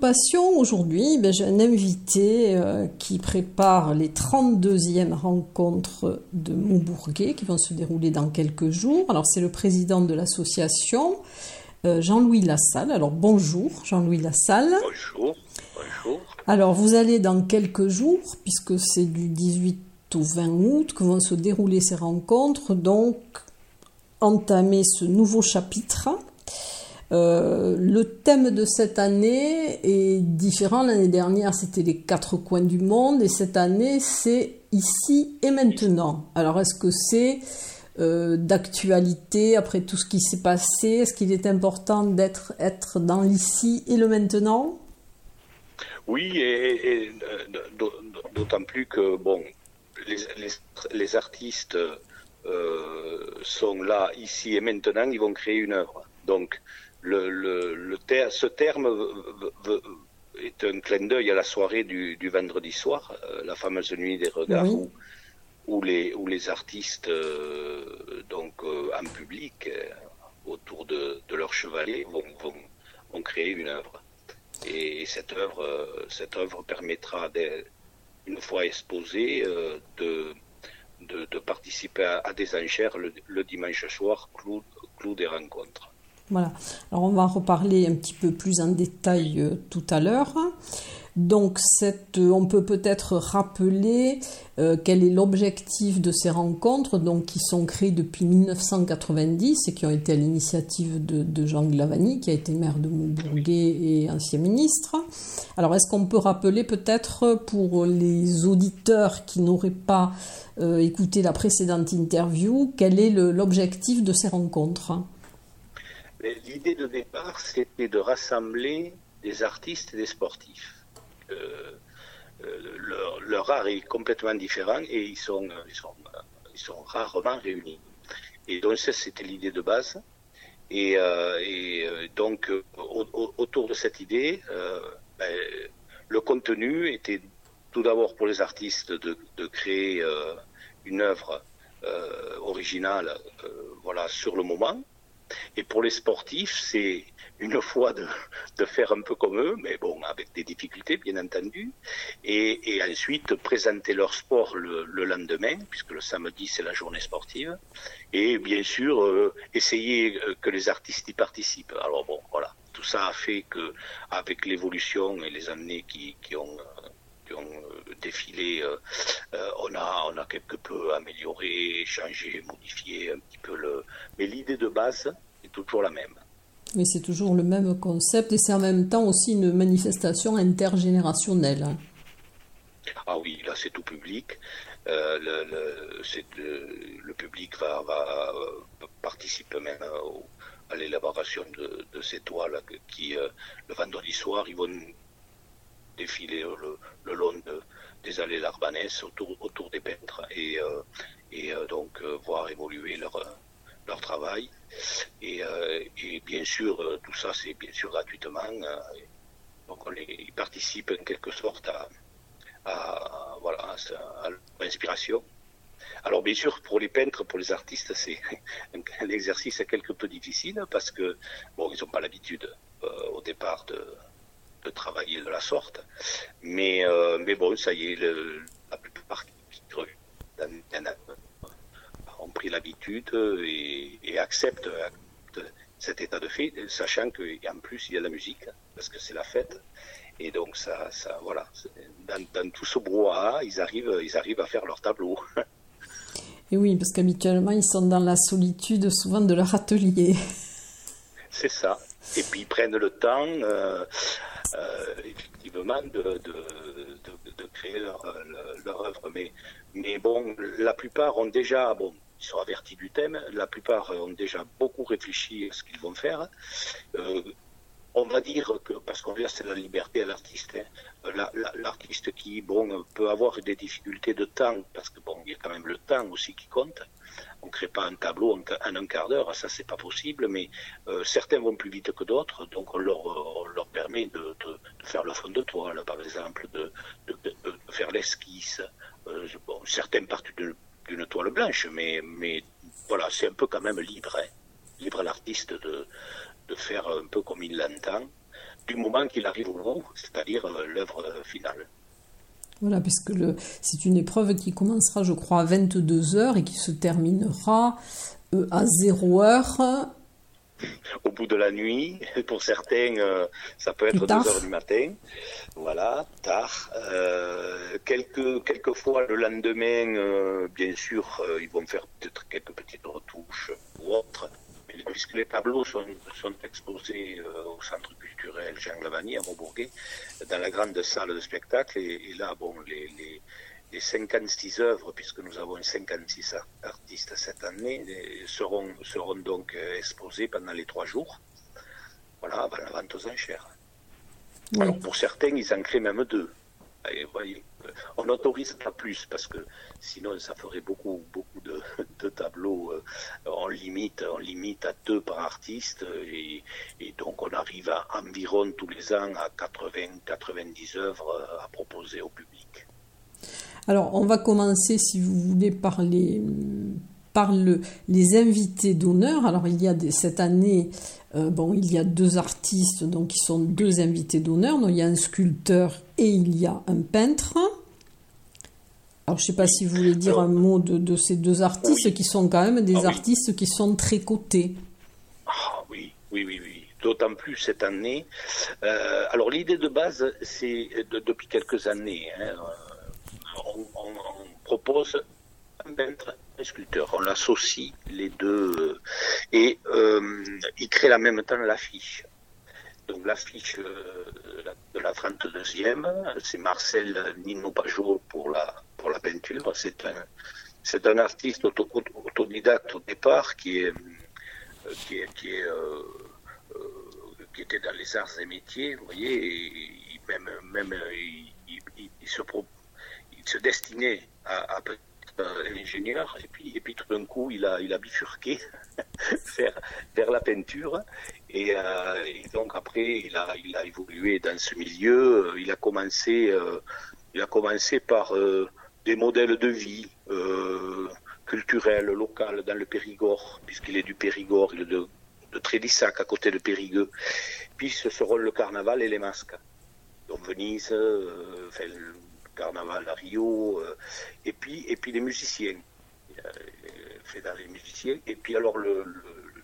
Passion, aujourd'hui, ben, j'ai un invité euh, qui prépare les 32e rencontres de Montbourguet qui vont se dérouler dans quelques jours. Alors, c'est le président de l'association, euh, Jean-Louis Lassalle. Alors, bonjour, Jean-Louis Lassalle. Bonjour, bonjour. Alors, vous allez dans quelques jours, puisque c'est du 18 au 20 août que vont se dérouler ces rencontres, donc entamer ce nouveau chapitre euh, le thème de cette année est différent. L'année dernière, c'était les quatre coins du monde et cette année, c'est ici et maintenant. Alors, est-ce que c'est euh, d'actualité après tout ce qui s'est passé? Est-ce qu'il est important d'être être dans l'ici et le maintenant? Oui, et, euh, d'autant plus que bon, les, les, artistes sont là ici et maintenant, ils vont créer une œuvre. Donc, le, le, ce terme est un clin d'œil à la soirée du, vendredi soir, euh, la fameuse nuit des regards, où, les, où les artistes, euh, donc euh, en public, autour de, leur chevalet, vont, vont, créer une œuvre. Et cette œuvre, cette œuvre permettra, une fois exposée, de, de, participer à, des enchères le, dimanche soir, clou des rencontres. Voilà. Alors on va en reparler un petit peu plus en détail euh, tout à l'heure. Donc cette, euh, on peut peut-être rappeler euh, quel est l'objectif de ces rencontres, donc qui sont créées depuis 1990 et qui ont été à l'initiative de, Jean Glavani, qui a été maire de Montbourguet et ancien ministre. Alors est-ce qu'on peut rappeler peut-être pour les auditeurs qui n'auraient pas écouté la précédente interview, quel est l'objectif de ces rencontres? L'idée de départ, c'était de rassembler des artistes et des sportifs. Euh, euh, leur, art est complètement différent et ils sont, ils sont, rarement réunis. Et donc ça, c'était l'idée de base. Et, euh, et donc, autour de cette idée, ben, le contenu était tout d'abord pour les artistes de, de créer une œuvre originale voilà, sur le moment, et pour les sportifs, c'est une fois de, faire un peu comme eux, mais bon, avec des difficultés, bien entendu, et, ensuite présenter leur sport le, le, lendemain, puisque le samedi, c'est la journée sportive, et bien sûr, euh, essayer euh, que les artistes y participent. Alors bon, voilà, tout ça a fait que, avec l'évolution et les années qui, ont ont euh, défilé, on, a, on a quelque peu amélioré, changé, modifié un petit peu le. Mais l'idée de base, toujours la même. Mais c'est toujours le même concept et c'est en même temps aussi une manifestation intergénérationnelle. Ah oui, là c'est tout public. Euh, le, le, public va, va participer même à l'élaboration de, ces toiles qui, euh, le vendredi soir, ils vont défiler le, long des allées Larbanès autour, des peintres et, euh, et donc voir évoluer leur, travail. Euh, et, bien sûr, euh, tout ça, c'est bien sûr gratuitement. Euh, donc, on ils participent en quelque sorte à, voilà, à l'inspiration. Alors bien sûr, pour les peintres, pour les artistes, c'est un, exercice quelque peu difficile parce que bon, ils n'ont pas l'habitude au départ de, de, travailler de la sorte. Mais mais bon, ça y est, le, la plupart qui pris l'habitude et, acceptent cet état de fait, sachant qu'en plus il y a la musique, parce que c'est la fête. Et donc ça, ça voilà, dans, tout ce brouhaha, ils arrivent, ils arrivent à faire leur tableau. Et oui, parce qu'habituellement ils sont dans la solitude souvent de leur atelier. C'est ça. Et puis ils prennent le temps, euh, euh, effectivement, de, de, de, créer leur, leur, œuvre. Mais, mais bon, la plupart ont déjà, bon, ils sont avertis du thème, la plupart ont déjà beaucoup réfléchi à ce qu'ils vont faire. Euh, on va dire que, parce qu'on laisse la liberté à l'artiste, hein, l'artiste qui bon, peut avoir des difficultés de temps, parce que bon, il y a quand même le temps aussi qui compte. On ne crée pas un tableau en, un quart d'heure, ça c'est pas possible, mais euh, certains vont plus vite que d'autres, donc on leur de, faire le fond de toile, par exemple, de, faire l'esquisse. Euh, bon, certains partent d'une toile blanche, mais, mais voilà, c'est un peu quand même libre, hein. libre à l'artiste de, faire un peu comme il l'entend, du moment qu'il arrive au bout, c'est-à-dire euh, l'œuvre finale. Voilà, puisque c'est une épreuve qui commencera, je crois, à 22 heures et qui se terminera euh, à 0 heure. Au bout de la nuit, pour certains, euh, ça peut être 2 heures du matin. Voilà, tard. quelques, quelques fois le lendemain, bien sûr, ils vont faire peut-être quelques petites retouches ou autres puisque les tableaux sont, exposés euh, au centre culturel Jean Lavani à Montbourguet, dans la grande salle de spectacle. Et, là, bon, les, les, 56 œuvres, puisque nous avons 56 artistes cette année, seront, seront donc euh, exposées pendant les trois jours. Voilà, avant la vente aux enchères. Alors pour certains, ils en créent même deux. on n'autorise pas plus parce que sinon ça ferait beaucoup, beaucoup de, tableaux. Euh, on limite, on limite à deux par artiste et, donc on arrive à environ tous les ans à 80-90 œuvres euh, à proposer au public. Alors on va commencer, si vous voulez, par les, par le, les invités d'honneur. Alors il y a cette année euh, bon, il y a deux artistes, donc qui sont deux invités d'honneur. Donc il y a un sculpteur et il y a un peintre. Alors je ne sais pas si vous voulez dire un mot de, ces deux artistes qui sont quand même des ah artistes qui sont très cotés. Ah oui, oui, oui, oui. D'autant plus cette année. Euh, alors l'idée de base, c'est depuis quelques années. Hein, propose un peintre sculpteur. On l'associe les deux et euh, il crée en même temps l'affiche. Donc l'affiche euh, de la 32e, c'est Marcel Nino Pajot pour la, pour la peinture. C'est un, c'est un artiste autodidacte au départ qui est, qui, est, euh, qui était dans les arts et métiers, vous voyez, et même, même il, se, il se destinait à, à euh, ingénieur, et puis, et puis tout d'un coup, il a, il a bifurqué vers, vers la peinture. Euh, et, donc après, il a, il a évolué dans ce milieu. Il a commencé, euh, il a commencé par des modèles de vie culturels, locaux dans le Périgord, puisqu'il est du Périgord, il est de, de à côté de Périgueux. Puis ce seront le carnaval et les masques. Donc Venise, enfin, carnaval à Rio, euh, et puis et puis les musiciens, euh, fait les musiciens, et puis alors le,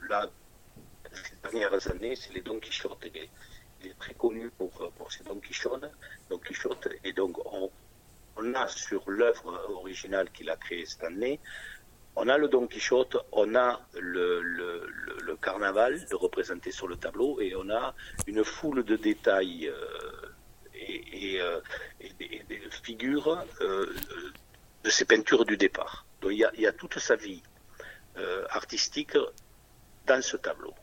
là, ces dernières années, c'est les Don Quichotte. Il est, il est très connu pour, pour ses Don Quichotte, Don Quichotte, et donc on, on a sur l'œuvre originale qu'il a créée cette année, on a le Don Quichotte, on a le, le, le, carnaval de représenter sur le tableau et on a une foule de détails euh, et, euh, des, figures euh, de ses peintures du départ. Donc il y a, toute sa vie euh, artistique dans ce tableau.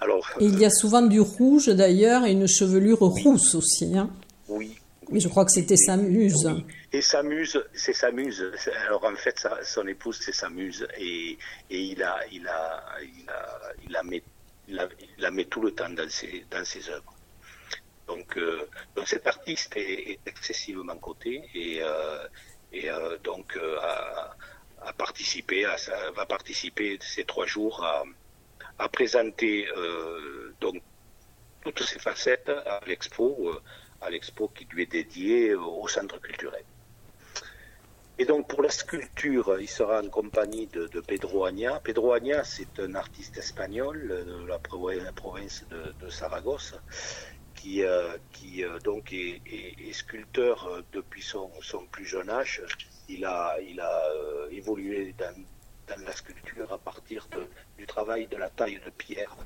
Alors, il y a souvent du rouge d'ailleurs et une chevelure rousse aussi. Hein oui. Mais je crois que c'était sa muse. Et sa muse, c'est sa muse. Alors en fait, son épouse, c'est sa muse. Et, il, a, il, a, il, a, il, la met, il, la, met tout le temps dans ses, dans ses œuvres. Donc, euh, donc cet artiste est, excessivement coté et, euh, euh, donc va participer ces trois jours à, présenter donc toutes ces facettes à l'expo, à l'expo qui lui est dédiée au centre culturel. Et donc pour la sculpture, il sera en compagnie de, Pedro Agna. Pedro Agna, c'est un artiste espagnol de la, province de, Saragosse qui, qui donc est, sculpteur depuis son, son, plus jeune âge. Il a, il a évolué dans, dans, la sculpture à partir du travail de la taille de pierre.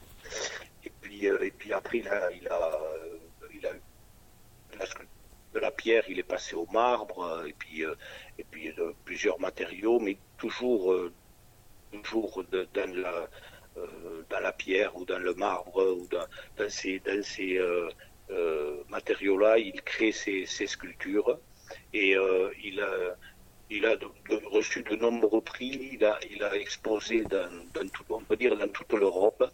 Et puis, et puis après, il a, il a, il a de la pierre, il est passé au marbre, euh, et puis, euh, et puis de plusieurs matériaux, mais toujours, euh, toujours dans, la, dans la pierre ou dans le marbre ou dans, ces, dans ces matériaux-là, il crée ses, sculptures et il a, reçu de nombreux prix, il a, exposé dans, dans on peut dire dans toute l'Europe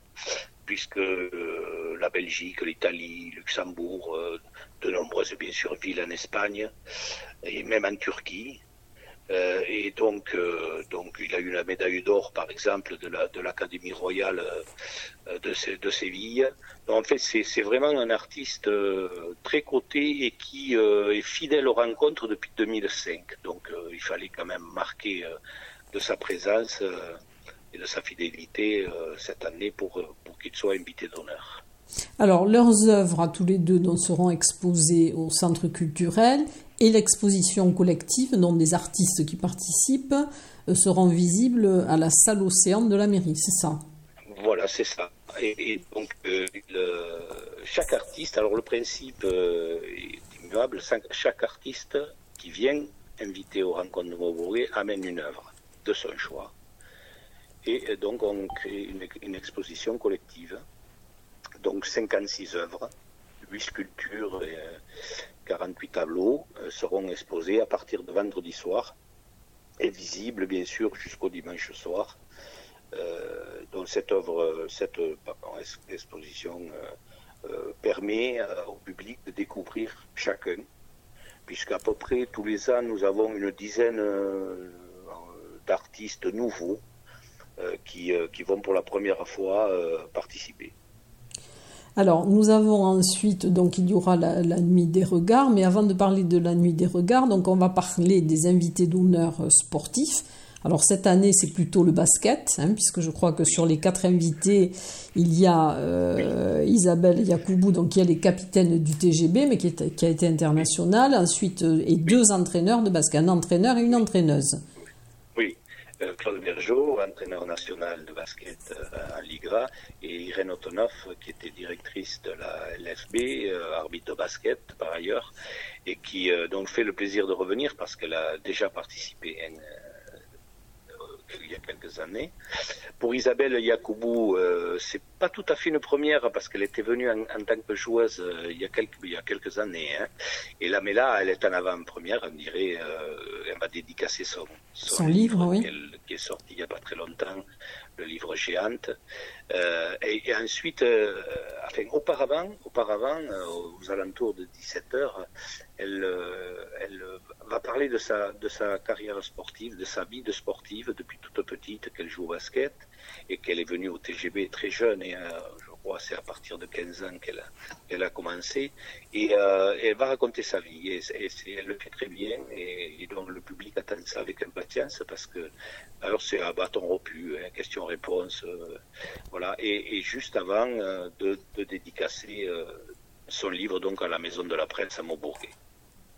puisque euh, la Belgique, l'Italie, Luxembourg, euh, de nombreuses bien sûr villes en Espagne et même en Turquie. Euh, et donc, donc, il a eu la médaille d'or, par exemple, de, la, de l'Académie royale de, de, Séville. en fait, c'est, vraiment un artiste très coté et qui est fidèle aux rencontres depuis 2005. Donc, il fallait quand même marquer de sa présence et de sa fidélité euh, cette année pour, euh, pour qu'ils soient invités d'honneur. Alors, leurs œuvres à tous les deux seront exposées au centre culturel et l'exposition collective, dont des artistes qui participent, euh, seront visibles à la salle Océan de la mairie, c'est ça? Voilà, c'est ça. Et, donc, chaque artiste, alors le principe est immuable, chaque artiste qui vient invité au rencontre de Maubourg amène une œuvre de son choix. Et donc, on crée une, exposition collective. Donc, 56 œuvres, 8 sculptures et 48 euh, tableaux euh, seront exposés à partir de vendredi soir et visibles, bien sûr, jusqu'au dimanche soir. Euh, donc, cette œuvre, cette exposition permet au public de découvrir chacun, puisqu'à peu près tous les ans, nous avons une dizaine d'artistes nouveaux euh, qui, euh, vont pour la première fois euh, participer. Alors, nous avons ensuite, donc il y aura la, nuit des regards, mais avant de parler de la nuit des regards, donc on va parler des invités d'honneur sportifs. Alors cette année, c'est plutôt le basket, hein, puisque je crois que sur les quatre invités, il y a Isabelle Yacoubou, donc qui est les capitaines du TGB, mais qui, qui a été internationale. Ensuite, et deux entraîneurs de basket, un entraîneur et une entraîneuse. Euh, Claude Bergeau, entraîneur national de basket euh, à l'IGRA, et Irène Otonov, qui était directrice de la LFB, euh, arbitre de basket par ailleurs, et qui donc fait le plaisir de revenir parce qu'elle a déjà participé il y a quelques années. Pour Isabelle Yacoubou, euh, c'est pas tout à fait une première parce qu'elle était venue en, tant que joueuse euh, il, y a quelques, il y a quelques années. Hein. Et là, mais là, elle est en avant-première, on dirait. Euh, elle m'a dédicacé son, son, livre, oui. qui est sorti il n'y a pas très longtemps, le livre Géante. Euh, et, ensuite, euh, enfin, auparavant, auparavant aux alentours de 17 heures, elle, elle va parler de sa, de sa carrière sportive, de sa vie de sportive depuis toute petite, qu'elle joue au basket et qu'elle est venue au TGB très jeune et c'est à partir de 15 ans qu'elle a, a commencé. Et euh, elle va raconter sa vie. Et, elle le fait très bien. Et, donc le public attend ça avec impatience parce que, alors c'est un bâton rompu, hein, question-réponse. Euh, voilà. Et, juste avant euh, de, dédicacer son livre donc à la Maison de la Presse à Maubourguet.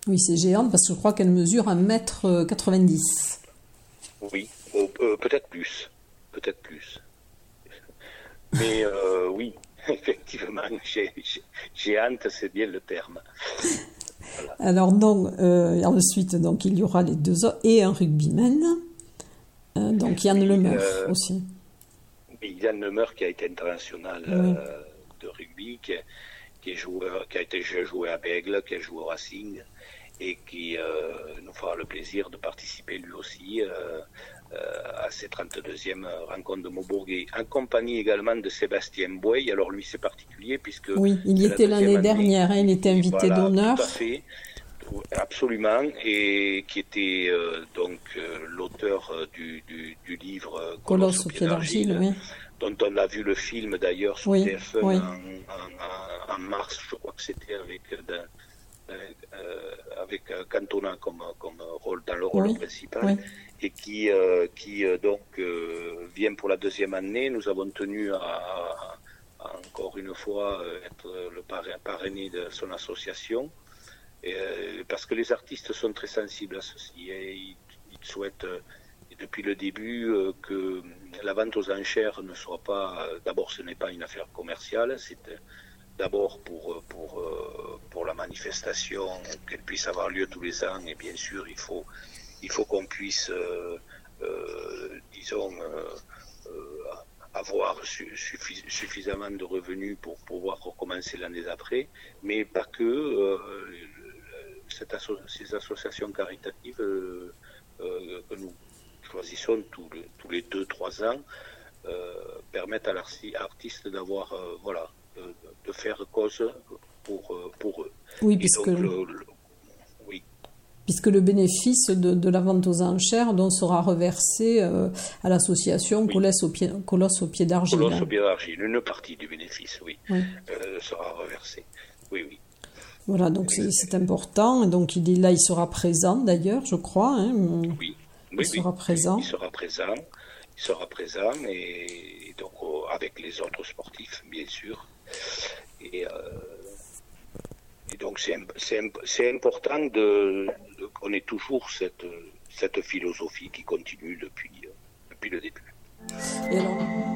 Oui, c'est géant parce que je crois qu'elle mesure 1m90. Oui, peut-être plus. Peut-être plus. Mais euh, oui, effectivement, géante, c'est bien le terme. Alors donc, euh, ensuite, donc, il y aura les deux autres et un rugbyman. Euh, donc Yann Lemeur euh, aussi. Oui, Yann Lemeur qui a été international de rugby, qui, qui, est joueur, qui a été joué à Bègle, qui a joué au Racing et qui nous fera le plaisir de participer lui aussi euh, à ces 32e rencontres de Maubourguet, en compagnie également de Sébastien Boy. Alors lui, c'est particulier puisque... Oui, il y était l'année dernière, hein, il était invité d'honneur. Tout à fait, absolument, et qui était euh, donc euh, l'auteur du, du, livre Colosse au pied d'argile, oui. Dont on a vu le film d'ailleurs sur TF1 en, en, mars, je crois que c'était avec avec Cantona comme, comme rôle dans le rôle principal et qui, qui donc vient pour la deuxième année. Nous avons tenu à, encore une fois être le parrainé de son association. parce que les artistes sont très sensibles à ceci et ils, souhaitent depuis le début que la vente aux enchères ne soit pas, d'abord ce n'est pas une affaire commerciale, c'est d'abord pour, pour, euh, pour la manifestation, qu'elle puisse avoir lieu tous les ans, et bien sûr, il faut, il faut qu'on puisse, euh, euh, disons, avoir suffisamment de revenus pour pouvoir recommencer l'année d'après, mais pas que. Ces associations caritatives que nous choisissons tous les, tous les deux, trois ans permettent à l'artiste d'avoir voilà, de, faire cause pour, euh, pour eux. Oui, puisque, le, puisque le bénéfice de, de, la vente aux enchères donc, sera reversé euh, à l'association Colosse au pied, Colosse au pied d'argile. Colosse au pied d'argile, une partie du bénéfice, oui, euh, sera reversée. Oui, oui. Voilà, donc c'est important. Donc il est là, il sera présent d'ailleurs, je crois. Hein. Oui, il sera présent. Il sera présent. Il sera présent et donc avec les autres sportifs, bien sûr. Et, euh, donc c'est important de, qu'on ait toujours cette, cette philosophie qui continue depuis, depuis le début. Et alors?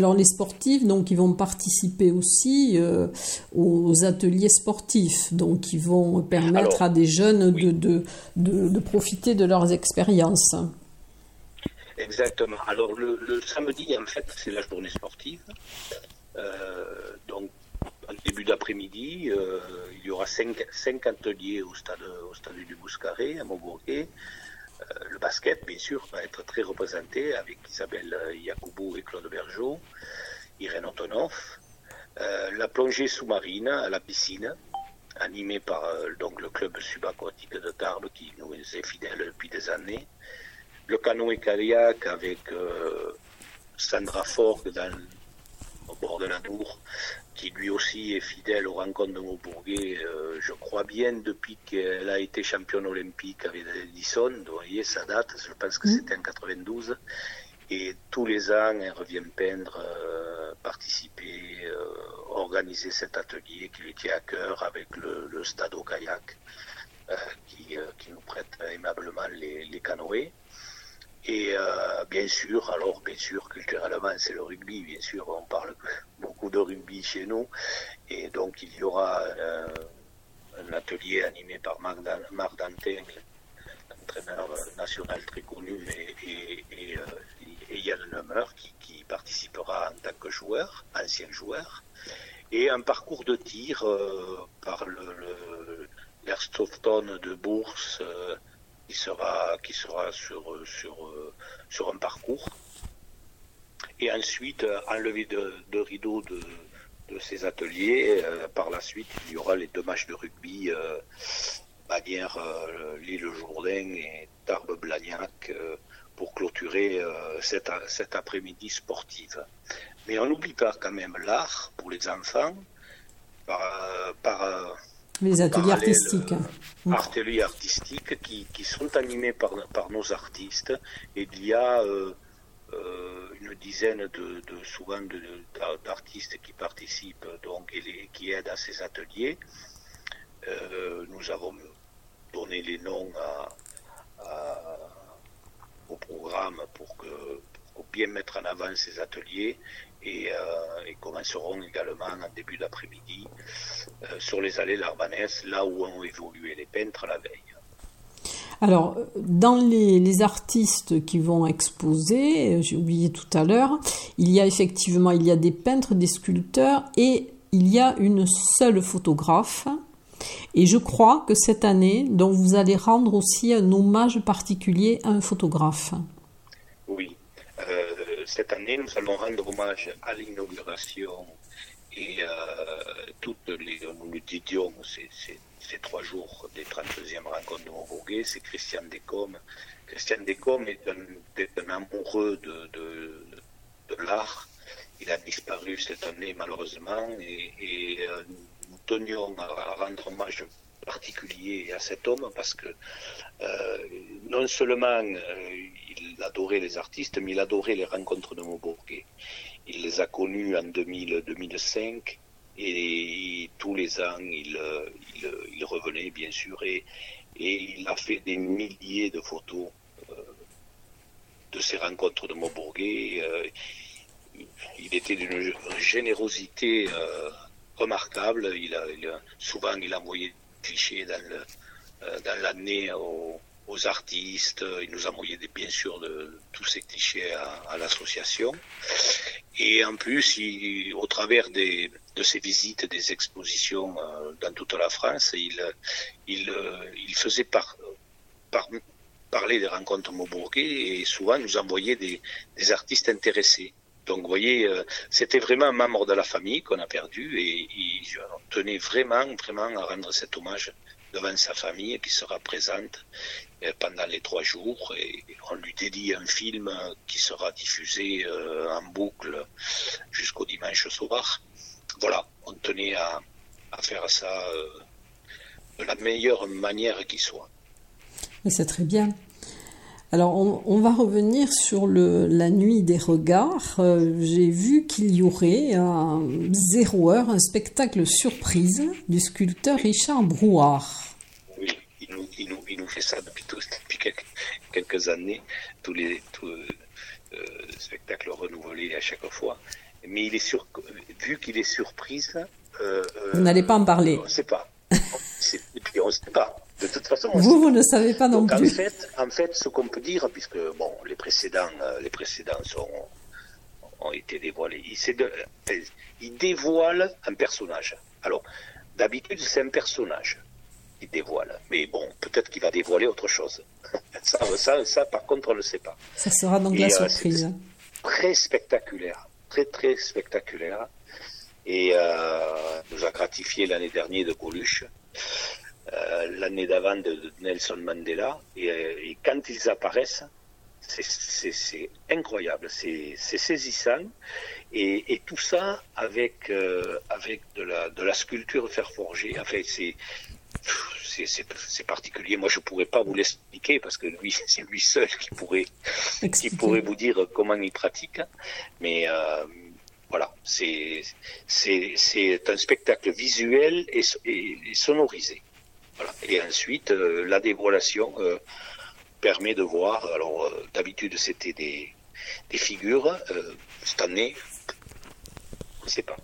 Les sportifs, donc, ils vont participer aussi euh, aux ateliers sportifs, donc ils vont permettre à des jeunes de, de, profiter de leurs expériences. Exactement. Alors le, samedi, en fait, c'est la journée sportive. Euh, donc, en début d'après-midi, euh, il y aura cinq, cinq, ateliers au stade, au stade du Bouscaré, à Montbourguet. Euh, le basket, bien sûr, va être très représenté avec Isabelle Yacoubou et Claude Bergeau, Irène Antonov. Euh, la plongée sous-marine à la piscine, animée par euh, donc, le club subaquatique de Tarbes qui nous est fidèle depuis des années. Le canoë kayak avec Sandra Forg au bord de la Dour qui lui aussi est fidèle aux rencontres de Montbourguet, euh, je crois bien, depuis qu'elle a été championne olympique avec Edison. Vous voyez, ça date, je pense que mm. c'était en 92. Et tous les ans, elle revient peindre, euh, participer, euh, organiser cet atelier qui lui tient à cœur avec le, stade au kayak qui, nous prête aimablement les, les canoës. Et euh, bien sûr, alors bien sûr, culturellement, c'est le rugby, bien sûr, on parle beaucoup de rugby chez nous. Et donc il y aura euh, un atelier animé par Marc, Dantin, entraîneur national très connu, et, et, euh, Yann Lemeur qui, qui, participera en tant que joueur, ancien joueur. Et un parcours de tir par le, l'Airstofton de Bourse qui sera, qui sera sur, sur, sur un parcours. Et ensuite, enlever de, de rideaux de, de ces ateliers. Euh, par la suite, il y aura les deux matchs de rugby, euh, Bagnères, euh, l'île Jourdain et Tarbes-Blagnac, euh, pour clôturer cet, cet après-midi sportive. Mais on n'oublie pas quand même l'art pour les enfants, par les ateliers artistiques. Euh, ateliers artistiques qui, qui, sont animés par, par nos artistes. Et il y a euh, euh, une dizaine de, de souvent d'artistes qui participent donc et qui aident à ces ateliers. nous avons donné les noms à, au programme pour que, bien mettre en avant ces ateliers et, commenceront également en début d'après-midi sur les allées Larbanès, là où ont évolué les peintres la veille. Alors, dans les, artistes qui vont exposer, j'ai oublié tout à l'heure, il y a effectivement il y a des peintres, des sculpteurs et il y a une seule photographe. Et je crois que cette année, dont vous allez rendre aussi un hommage particulier à un photographe. Euh, cette année, nous allons rendre hommage à l'inauguration et euh, toutes les, nous le disions, ces trois jours des 32e rencontres de Montbourguet, c'est Christian Descommes. Christian Descommes est un, amoureux de, l'art. Il a disparu cette année malheureusement et, euh, nous tenions à rendre hommage particulier à cet homme parce que euh, non seulement euh, il adorait les artistes, mais il adorait les rencontres de Montbourguet. Il les a connus en 2000-2005 et tous les ans, il, euh, euh, il, revenait, bien sûr, et, il a fait des milliers de photos euh, de ces rencontres de Montbourguet. il était d'une générosité remarquable. Il a, souvent, il a envoyé des clichés dans l'année aux, artistes. Il nous a envoyé, bien sûr, de, tous ces clichés à, à l'association. Et en plus, il, au travers des, de ses visites, des expositions euh, dans toute la France, il, il, euh, il faisait par, par, parler des rencontres Maubourguet et souvent nous envoyait des, des artistes intéressés. Donc, vous voyez, euh, c'était vraiment un membre de la famille qu'on a perdu et il tenait vraiment, vraiment à rendre cet hommage devant sa famille qui sera présente euh, pendant les trois jours et on lui dédie un film qui sera diffusé euh, en boucle jusqu'au dimanche soir. Voilà, on tenait à, faire ça euh, de la meilleure manière qui soit. C'est très bien. Alors, on, va revenir sur le, la nuit des regards. J'ai vu qu'il y aurait à zéro heure un spectacle surprise du sculpteur Richard Brouard il nous, fait ça depuis, quelques, années, tous les euh, spectacles renouvelés à chaque fois. Mais il est sur, vu qu'il est surprise. Euh, vous n'allez pas en parler. On ne sait pas. Et puis on ne sait pas. De toute façon, vous, vous ne savez pas non plus. En fait, en fait, ce qu'on peut dire, puisque bon, les précédents, euh, les précédents sont, ont été dévoilés. Il, de, il dévoile un personnage. Alors, d'habitude, c'est un personnage dévoile. Mais bon, peut-être qu'il va dévoiler autre chose. ça, ça, par contre, on ne le sait pas. Ça sera donc la euh, surprise. très spectaculaire, très très spectaculaire. Et euh, nous a gratifié l'année dernière de Coluche, euh, l'année d'avant de, Nelson Mandela. Et, quand ils apparaissent, c'est incroyable, c'est saisissant. Et, tout ça avec, avec de, la, de la sculpture fer forgé. Enfin, c'est c'est particulier. Moi, je pourrais pas vous l'expliquer parce que lui, c'est lui seul qui pourrait, qui pourrait vous dire comment il pratique. Mais euh, voilà, c'est un spectacle visuel et, sonorisé. Et ensuite, euh, la dévoilation euh, permet de voir. Alors, d'habitude, c'était des, des figures. cette année, on ne sait pas.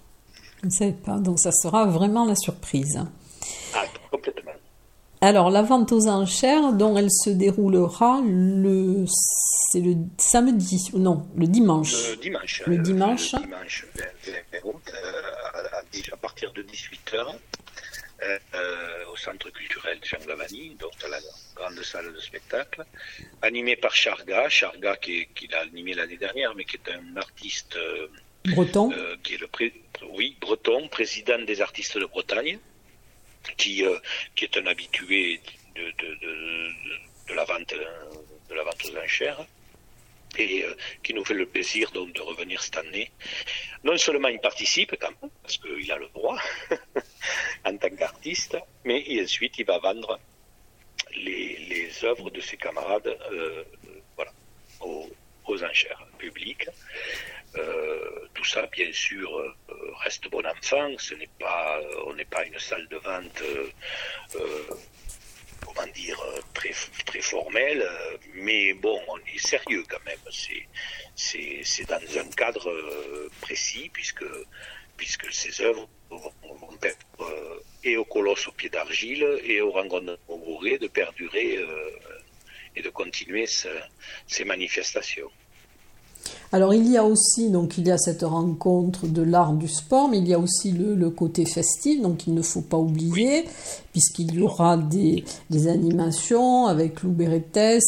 On ne sait pas. Donc, ça sera vraiment la surprise. Ah, complètement. Alors, la vente aux enchères, dont elle se déroulera le, c'est le samedi, non, le dimanche. Le dimanche. Le dimanche. Le dimanche, à, partir de 18h, euh, au centre culturel Jean Glavani, donc dans la grande salle de spectacle, animé par Charga, Charga qui, qui l'a animé l'année dernière, mais qui est un artiste euh, breton, euh, qui est le oui breton, président des artistes de Bretagne qui, qui est un habitué de, de, de, de, la vente de la vente aux enchères et euh, qui nous fait le plaisir donc de revenir cette année. Non seulement il participe quand même, parce qu'il a le droit en tant qu'artiste, mais ensuite il va vendre les, œuvres de ses camarades euh, voilà, aux, enchères publiques. Euh, tout ça, bien sûr, euh, reste bon enfant. On n'est pas une salle de vente comment dire, très, très formel, mais bon, on est sérieux quand même. C'est dans un cadre précis, puisque, puisque ces œuvres vont, être et au colosse au pied d'argile et au rangon de Maubourg de perdurer et de continuer ces manifestations. Alors il y a aussi donc il y a cette rencontre de l'art du sport, mais il y a aussi le, côté festif, donc il ne faut pas oublier, puisqu'il y aura des, animations avec Lou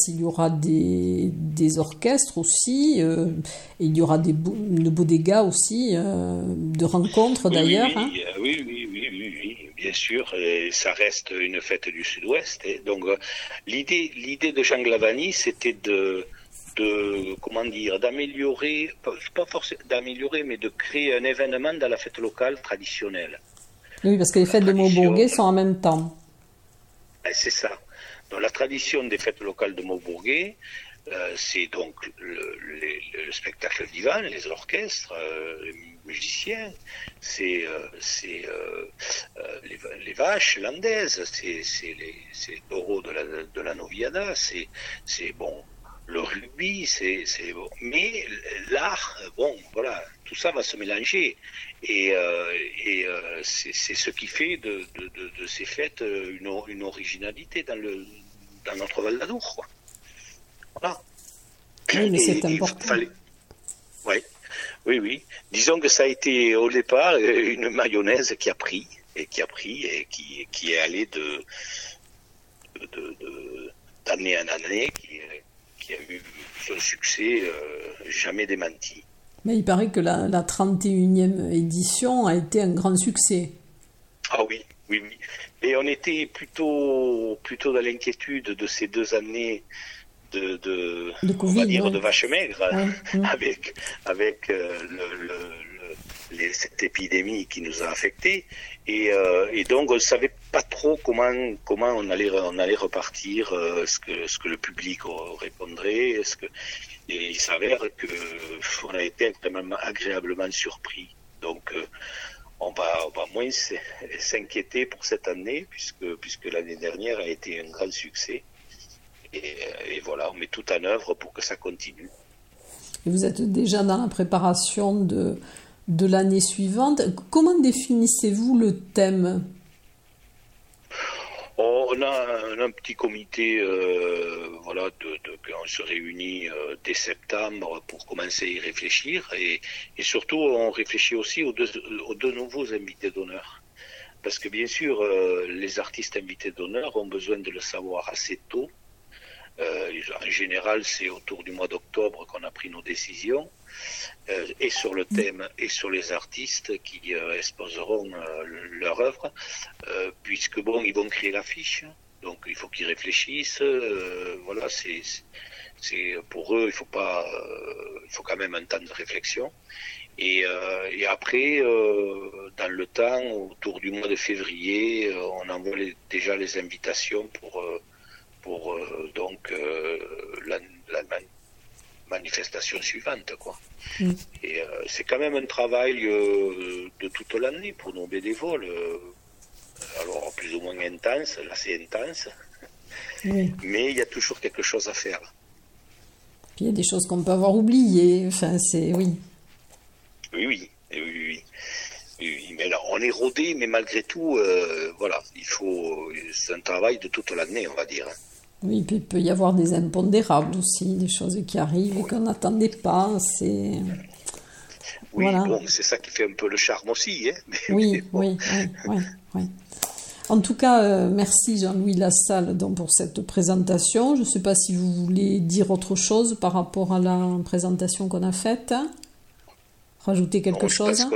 il y aura des, orchestres aussi, euh, il y aura des de aussi, euh, de rencontres d'ailleurs. Hein. Oui, oui, oui, oui, bien sûr, et ça reste une fête du Sud-Ouest. Donc euh, l'idée, l'idée de Jean Glavani, c'était de de comment dire d'améliorer pas forcément d'améliorer mais de créer un événement dans la fête locale traditionnelle. Oui, parce que les fêtes de Maubourguet sont en même temps. Ben, c'est ça. Dans la tradition des fêtes locales de Maubourguet, euh, c'est donc le, spectacle divin, les orchestres, euh, les musiciens, c'est euh, les, vaches landaises, c'est les, taureaux de la, de la Noviada, c'est bon, le rugby, c'est bon. Mais l'art, bon, voilà, tout ça va se mélanger. Et, euh, euh, c'est ce qui fait de, ces fêtes une, originalité dans, le, dans notre Val d'Adour. Voilà. Oui, mais c'est important. Oui, oui. Disons que ça a été au départ une mayonnaise qui a pris et qui a pris et qui, qui est allée de d'année en année, qui, qui a eu son succès euh, jamais démenti. Mais il paraît que la, 31e édition a été un grand succès. Ah oui, oui, oui. Et on était plutôt, plutôt dans l'inquiétude de ces deux années de, de, de vache maigre, avec, avec euh, le, cette épidémie qui nous a affectés. Euh, et, donc, on ne savait pas trop comment, on, allait, on repartir, euh, ce, que, que le public répondrait. Que, et il s'avère qu'on a été agréablement surpris. Donc, euh, on, va, on moins s'inquiéter pour cette année, puisque, l'année dernière a été un grand succès. Et, et, voilà, on met tout en œuvre pour que ça continue. Et vous êtes déjà dans la préparation de, de l'année suivante. Comment définissez-vous le thème? Oh, on, a un, petit comité, euh, voilà, de, se réunit euh, dès septembre pour commencer à y réfléchir et, surtout on réfléchit aussi aux deux, nouveaux invités d'honneur. Parce que bien sûr, euh, les artistes invités d'honneur ont besoin de le savoir assez tôt. en général, c'est autour du mois d'octobre qu'on a pris nos décisions. Euh, et sur le thème et sur les artistes qui euh, exposeront euh, leur œuvre, puisque bon, ils vont créer l'affiche, donc il faut qu'ils réfléchissent. voilà, c'est pour eux, il faut pas, il faut quand même un temps de réflexion. Et, et après, dans le temps, autour du mois de février, on envoie déjà les invitations pour pour donc la, la, manifestation suivante, quoi. Mm. Et euh, c'est quand même un travail euh, de toute l'année pour nos bénévoles. Euh, alors plus ou moins intense, là c'est intense, mais il y a toujours quelque chose à faire. il y a des choses qu'on peut avoir oubliées. Enfin, c'est oui. Oui, oui, oui, oui. mais on est rodé, mais malgré tout, voilà, il faut. C'est un travail de toute l'année, on va dire. Oui, puis il peut y avoir des impondérables aussi, des choses qui arrivent et qu'on n'attendait pas. C'est. Oui, bon, c'est ça qui fait un peu le charme aussi. Hein oui, oui, oui, oui, En tout cas, euh, merci Jean-Louis Lassalle donc, pour cette présentation. Je ne sais pas si vous voulez dire autre chose par rapport à la présentation qu'on a faite. Rajouter quelque chose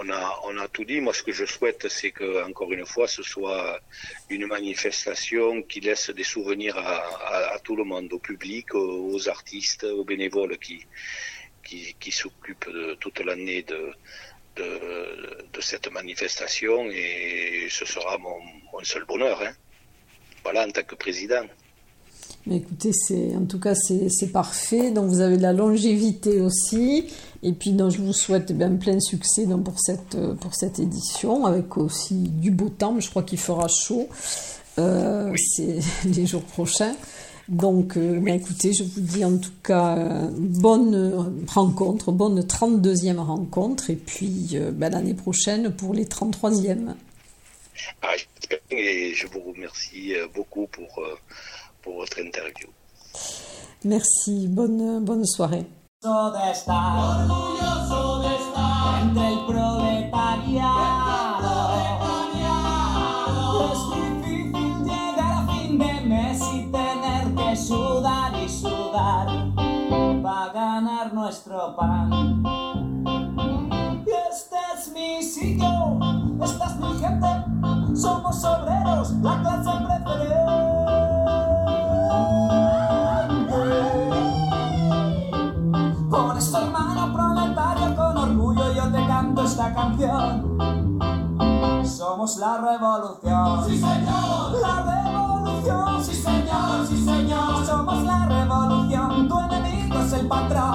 on a, on a tout dit. Moi, ce que je souhaite, c'est que, encore une fois, ce soit une manifestation qui laisse des souvenirs à, tout le monde, au public, aux, artistes, aux bénévoles qui, qui, s'occupent toute l'année de, cette manifestation. Et ce sera mon, seul bonheur. Hein. Voilà, en tant que président. Écoutez, c'est en tout cas c'est parfait. Donc vous avez de la longévité aussi. Et puis donc, je vous souhaite plein succès pour cette pour cette édition avec aussi du beau temps. Je crois qu'il fera chaud. C'est les jours prochains. Donc, ben, écoutez, je vous dis en tout cas bonne rencontre, bonne 32e rencontre, et puis ben, l'année prochaine pour les 33e. Ah, et je vous remercie beaucoup pour, pour votre interview. Merci, bonne, bonne soirée. De estar, orgulloso de estar entre el proletariado. Es difícil llegar a fin de mes y tener que sudar y sudar para ganar nuestro pan. Y este es mi sitio, esta es mi gente, somos obreros, la clase preferente. Canción. Somos la revolución. Sí, señor. La revolución. Sí, señor. Sí, señor. Somos la revolución. Tu enemigo es el patrón.